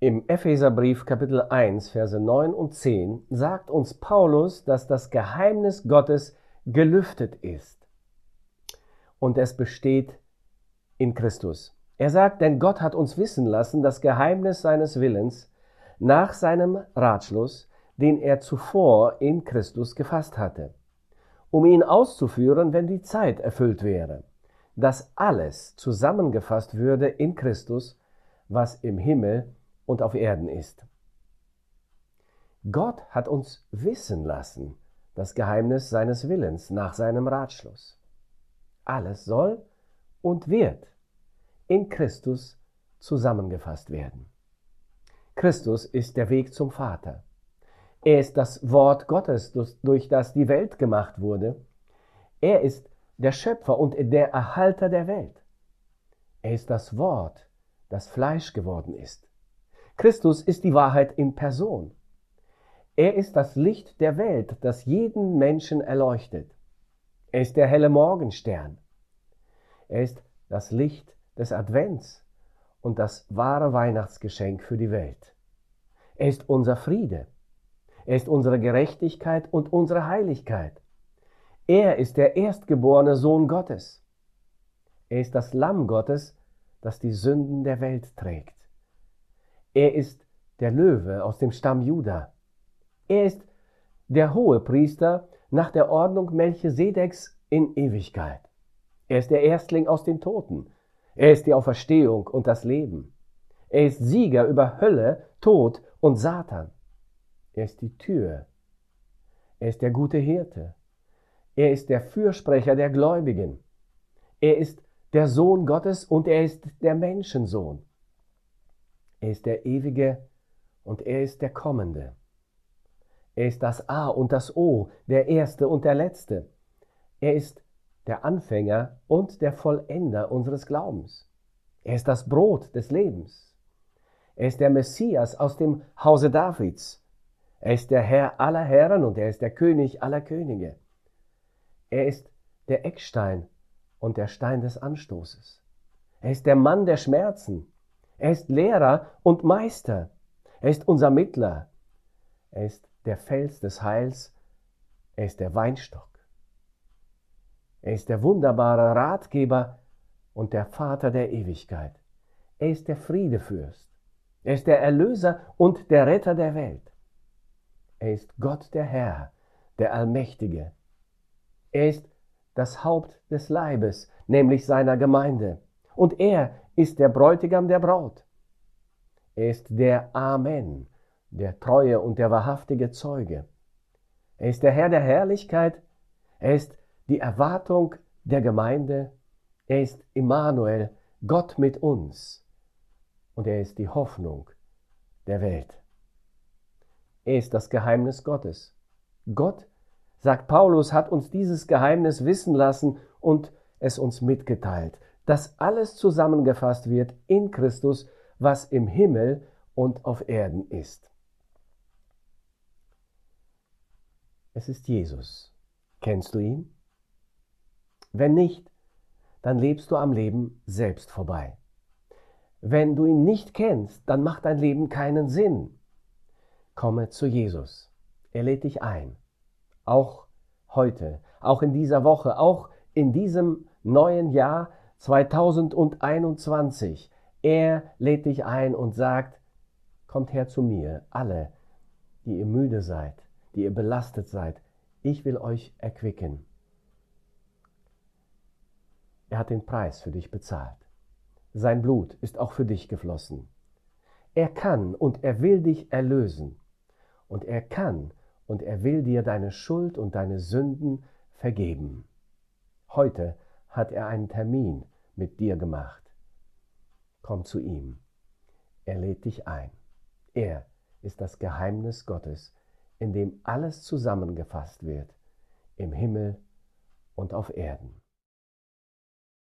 Im Epheserbrief Kapitel 1, Verse 9 und 10 sagt uns Paulus, dass das Geheimnis Gottes gelüftet ist. Und es besteht in Christus. Er sagt, denn Gott hat uns wissen lassen, das Geheimnis seines Willens nach seinem Ratschluss, den er zuvor in Christus gefasst hatte, um ihn auszuführen, wenn die Zeit erfüllt wäre, dass alles zusammengefasst würde in Christus, was im Himmel und auf Erden ist. Gott hat uns wissen lassen das Geheimnis seines Willens nach seinem Ratschluss. Alles soll und wird in Christus zusammengefasst werden. Christus ist der Weg zum Vater. Er ist das Wort Gottes, durch das die Welt gemacht wurde. Er ist der Schöpfer und der Erhalter der Welt. Er ist das Wort, das Fleisch geworden ist. Christus ist die Wahrheit in Person. Er ist das Licht der Welt, das jeden Menschen erleuchtet. Er ist der helle Morgenstern. Er ist das Licht des Advents und das wahre Weihnachtsgeschenk für die Welt. Er ist unser Friede. Er ist unsere Gerechtigkeit und unsere Heiligkeit. Er ist der erstgeborene Sohn Gottes. Er ist das Lamm Gottes, das die Sünden der Welt trägt. Er ist der Löwe aus dem Stamm Juda. Er ist der hohe Priester nach der Ordnung Melchisedeks in Ewigkeit. Er ist der Erstling aus den Toten. Er ist die Auferstehung und das Leben. Er ist Sieger über Hölle, Tod und Satan. Er ist die Tür. Er ist der gute Hirte. Er ist der Fürsprecher der Gläubigen. Er ist der Sohn Gottes und er ist der Menschensohn. Er ist der Ewige und er ist der Kommende. Er ist das A und das O, der Erste und der Letzte. Er ist der Anfänger und der Vollender unseres Glaubens. Er ist das Brot des Lebens. Er ist der Messias aus dem Hause Davids. Er ist der Herr aller Herren und er ist der König aller Könige. Er ist der Eckstein und der Stein des Anstoßes. Er ist der Mann der Schmerzen. Er ist Lehrer und Meister. Er ist unser Mittler. Er ist der Fels des Heils. Er ist der Weinstock. Er ist der wunderbare Ratgeber und der Vater der Ewigkeit. Er ist der Friedefürst. Er ist der Erlöser und der Retter der Welt. Er ist Gott der Herr, der Allmächtige. Er ist das Haupt des Leibes, nämlich seiner Gemeinde. Und er ist der Bräutigam der Braut. Er ist der Amen, der treue und der wahrhaftige Zeuge. Er ist der Herr der Herrlichkeit. Er ist die Erwartung der Gemeinde. Er ist Immanuel, Gott mit uns. Und er ist die Hoffnung der Welt. Er ist das Geheimnis Gottes. Gott, sagt Paulus, hat uns dieses Geheimnis wissen lassen und es uns mitgeteilt dass alles zusammengefasst wird in Christus, was im Himmel und auf Erden ist. Es ist Jesus. Kennst du ihn? Wenn nicht, dann lebst du am Leben selbst vorbei. Wenn du ihn nicht kennst, dann macht dein Leben keinen Sinn. Komme zu Jesus. Er lädt dich ein. Auch heute, auch in dieser Woche, auch in diesem neuen Jahr 2021. Er lädt dich ein und sagt, kommt her zu mir, alle, die ihr müde seid, die ihr belastet seid. Ich will euch erquicken. Er hat den Preis für dich bezahlt. Sein Blut ist auch für dich geflossen. Er kann und er will dich erlösen. Und er kann und er will dir deine Schuld und deine Sünden vergeben. Heute hat er einen Termin mit dir gemacht. Komm zu ihm. Er lädt dich ein. Er ist das Geheimnis Gottes, in dem alles zusammengefasst wird, im Himmel und auf Erden.